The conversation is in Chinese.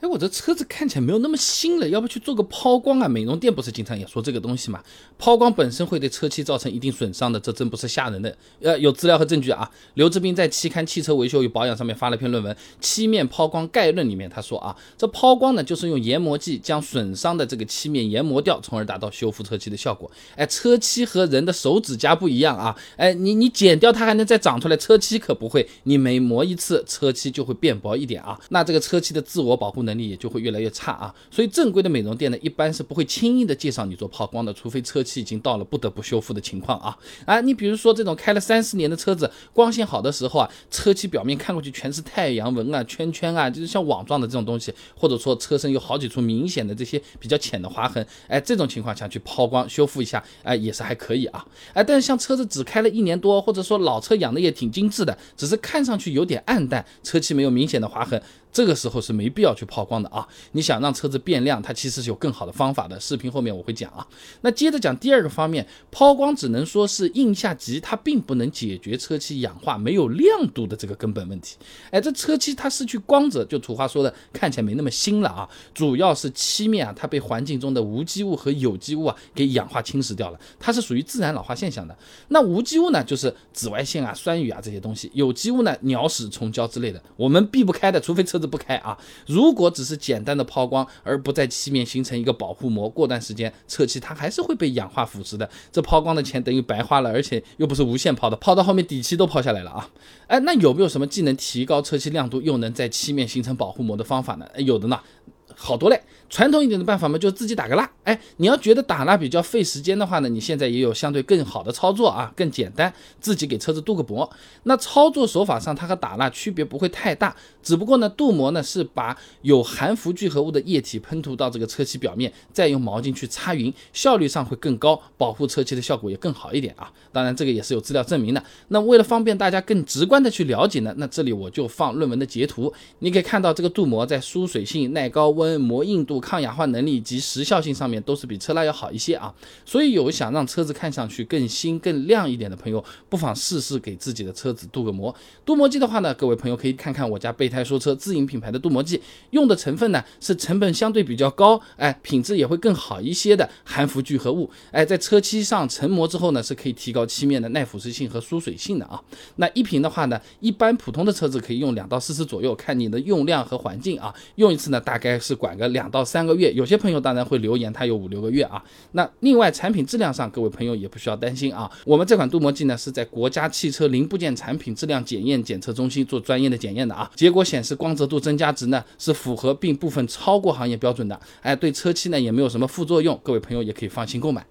哎，我这车子看起来没有那么新了，要不去做个抛光啊？美容店不是经常也说这个东西嘛？抛光本身会对车漆造成一定损伤的，这真不是吓人的。呃，有资料和证据啊。刘志斌在期刊《汽车维修与保养》上面发了篇论文《漆面抛光概论》里面，他说啊，这抛光呢，就是用研磨剂将损伤的这个漆面研磨掉，从而达到修复车漆的效果。哎，车漆和人的手指甲不一样啊。哎，你你剪掉它还能再长出来，车漆可不会，你每磨一次，车漆就会变薄一点啊。那这个车漆的自我保护能。能力也就会越来越差啊，所以正规的美容店呢，一般是不会轻易的介绍你做抛光的，除非车漆已经到了不得不修复的情况啊。啊，你比如说这种开了三四年的车子，光线好的时候啊，车漆表面看过去全是太阳纹啊、圈圈啊，就是像网状的这种东西，或者说车身有好几处明显的这些比较浅的划痕，哎，这种情况下去抛光修复一下，哎，也是还可以啊。哎，但是像车子只开了一年多，或者说老车养的也挺精致的，只是看上去有点暗淡，车漆没有明显的划痕。这个时候是没必要去抛光的啊！你想让车子变亮，它其实是有更好的方法的。视频后面我会讲啊。那接着讲第二个方面，抛光只能说是印下级，它并不能解决车漆氧化没有亮度的这个根本问题。哎，这车漆它失去光泽，就土话说的，看起来没那么新了啊。主要是漆面啊，它被环境中的无机物和有机物啊给氧化侵蚀掉了，它是属于自然老化现象的。那无机物呢，就是紫外线啊、酸雨啊这些东西；有机物呢，鸟屎、虫胶之类的，我们避不开的，除非车。子不开啊！如果只是简单的抛光，而不在漆面形成一个保护膜，过段时间车漆它还是会被氧化腐蚀的。这抛光的钱等于白花了，而且又不是无限抛的，抛到后面底漆都抛下来了啊！哎，那有没有什么既能提高车漆亮度，又能在漆面形成保护膜的方法呢？有的呢。好多嘞，传统一点的办法嘛，就自己打个蜡。哎，你要觉得打蜡比较费时间的话呢，你现在也有相对更好的操作啊，更简单，自己给车子镀个膜。那操作手法上，它和打蜡区别不会太大，只不过呢，镀膜呢是把有含氟聚合物的液体喷涂到这个车漆表面，再用毛巾去擦匀，效率上会更高，保护车漆的效果也更好一点啊。当然，这个也是有资料证明的。那为了方便大家更直观的去了解呢，那这里我就放论文的截图，你可以看到这个镀膜在疏水性、耐高温。膜硬度、抗氧化能力及时效性上面都是比车蜡要好一些啊，所以有想让车子看上去更新、更亮一点的朋友，不妨试试给自己的车子镀个膜。镀膜剂的话呢，各位朋友可以看看我家备胎说车自营品牌的镀膜剂，用的成分呢是成本相对比较高，哎，品质也会更好一些的含氟聚合物，哎，在车漆上成膜之后呢，是可以提高漆面的耐腐蚀性和疏水性的啊。那一瓶的话呢，一般普通的车子可以用两到四次左右，看你的用量和环境啊，用一次呢大概是。管个两到三个月，有些朋友当然会留言，它有五六个月啊。那另外产品质量上，各位朋友也不需要担心啊。我们这款镀膜剂呢是在国家汽车零部件产品质量检验检测中心做专业的检验的啊。结果显示光泽度增加值呢是符合并部分超过行业标准的，哎，对车漆呢也没有什么副作用，各位朋友也可以放心购买。